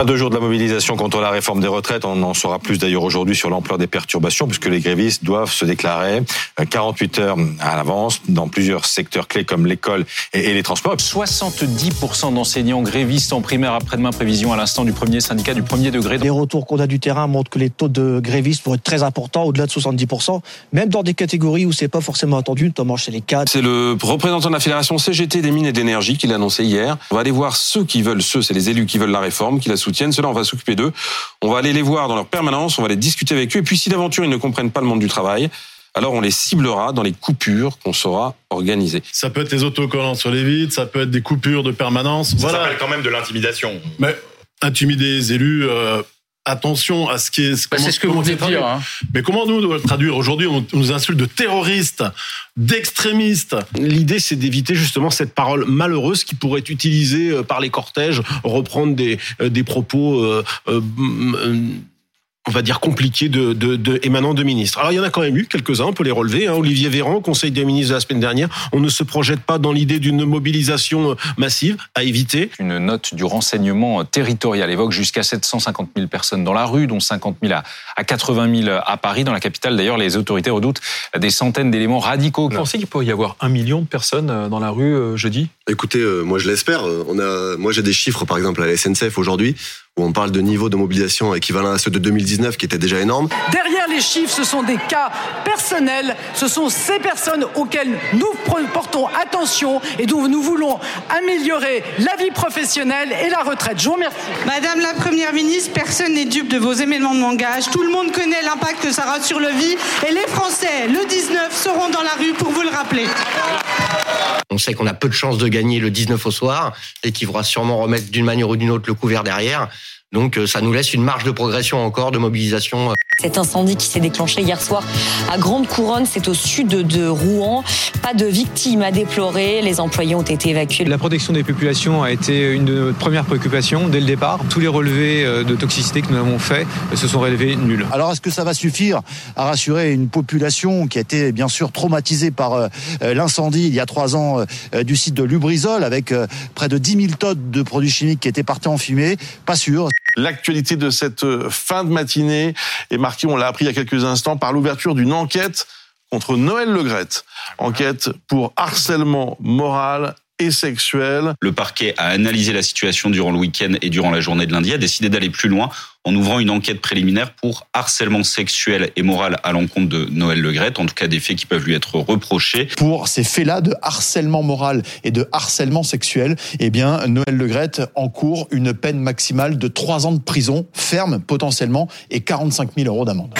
À deux jours de la mobilisation contre la réforme des retraites, on en saura plus d'ailleurs aujourd'hui sur l'ampleur des perturbations, puisque les grévistes doivent se déclarer 48 heures à l'avance dans plusieurs secteurs clés comme l'école et les transports. 70% d'enseignants grévistes en primaire après-demain, prévision à l'instant du premier syndicat du premier degré. Les retours qu'on a du terrain montrent que les taux de grévistes vont être très importants, au-delà de 70%, même dans des catégories où c'est pas forcément attendu, notamment chez les cadres. C'est le représentant de la Fédération CGT des mines et d'énergie qui l'a annoncé hier. On va aller voir ceux qui veulent, ceux, c'est les élus qui veulent la réforme, qui la soutiennent. Cela, on va s'occuper d'eux. On va aller les voir dans leur permanence, on va les discuter avec eux. Et puis, si d'aventure ils ne comprennent pas le monde du travail, alors on les ciblera dans les coupures qu'on saura organiser. Ça peut être les autocollants sur les vitres, ça peut être des coupures de permanence. Ça s'appelle quand même de l'intimidation. Mais intimider les élus. Euh, attention à ce qui est. Bah, c'est ce que vous de dire. Hein. Mais comment nous doit le traduire aujourd'hui On nous insulte de terroristes, d'extrémistes. L'idée, c'est d'éviter justement cette parole malheureuse qui pourrait être utilisée euh, par les cortèges, reprendre des, euh, des propos. Euh, euh, on va dire compliqué de, de, de, émanant de ministres. Alors il y en a quand même eu quelques-uns, on peut les relever. Hein. Olivier Véran, Conseil des ministres de la semaine dernière, on ne se projette pas dans l'idée d'une mobilisation euh, massive à éviter. Une note du renseignement territorial évoque jusqu'à 750 000 personnes dans la rue, dont 50 000 à, 80 000 à Paris. Dans la capitale, d'ailleurs, les autorités redoutent des centaines d'éléments radicaux. Vous pensez qu'il pourrait y avoir un million de personnes euh, dans la rue euh, jeudi? Écoutez, moi je l'espère. On a, moi j'ai des chiffres, par exemple à la SNCF aujourd'hui où on parle de niveau de mobilisation équivalent à ceux de 2019 qui était déjà énorme. Derrière les chiffres, ce sont des cas personnels, ce sont ces personnes auxquelles nous portons attention et dont nous voulons améliorer la vie professionnelle et la retraite. Je vous remercie. Madame la Première ministre, personne n'est dupe de vos éléments de langage. Tout le monde connaît l'impact que ça aura sur le vie et les Français, le 19, seront dans la rue pour vous le rappeler. On sait qu'on a peu de chances de gagner le 19 au soir et qu'il faudra sûrement remettre d'une manière ou d'une autre le couvert derrière. Donc euh, ça nous laisse une marge de progression encore, de mobilisation. Cet incendie qui s'est déclenché hier soir à Grande Couronne, c'est au sud de Rouen. Pas de victimes à déplorer, les employés ont été évacués. La protection des populations a été une de nos premières préoccupations dès le départ. Tous les relevés euh, de toxicité que nous avons faits se sont relevés nuls. Alors est-ce que ça va suffire à rassurer une population qui a été bien sûr traumatisée par euh, l'incendie il y a trois ans du site de Lubrizol avec près de 10 000 tonnes de produits chimiques qui étaient partis en fumée? Pas sûr. L'actualité de cette euh, fin de matinée est marquée, on l'a appris il y a quelques instants, par l'ouverture d'une enquête contre Noël Legrette. Enquête pour harcèlement moral et sexuel. Le parquet a analysé la situation durant le week-end et durant la journée de lundi, a décidé d'aller plus loin en ouvrant une enquête préliminaire pour harcèlement sexuel et moral à l'encontre de Noël Legrette, en tout cas des faits qui peuvent lui être reprochés. Pour ces faits-là de harcèlement moral et de harcèlement sexuel, eh bien, Noël Legrette encourt une peine maximale de 3 ans de prison ferme potentiellement et 45 000 euros d'amende.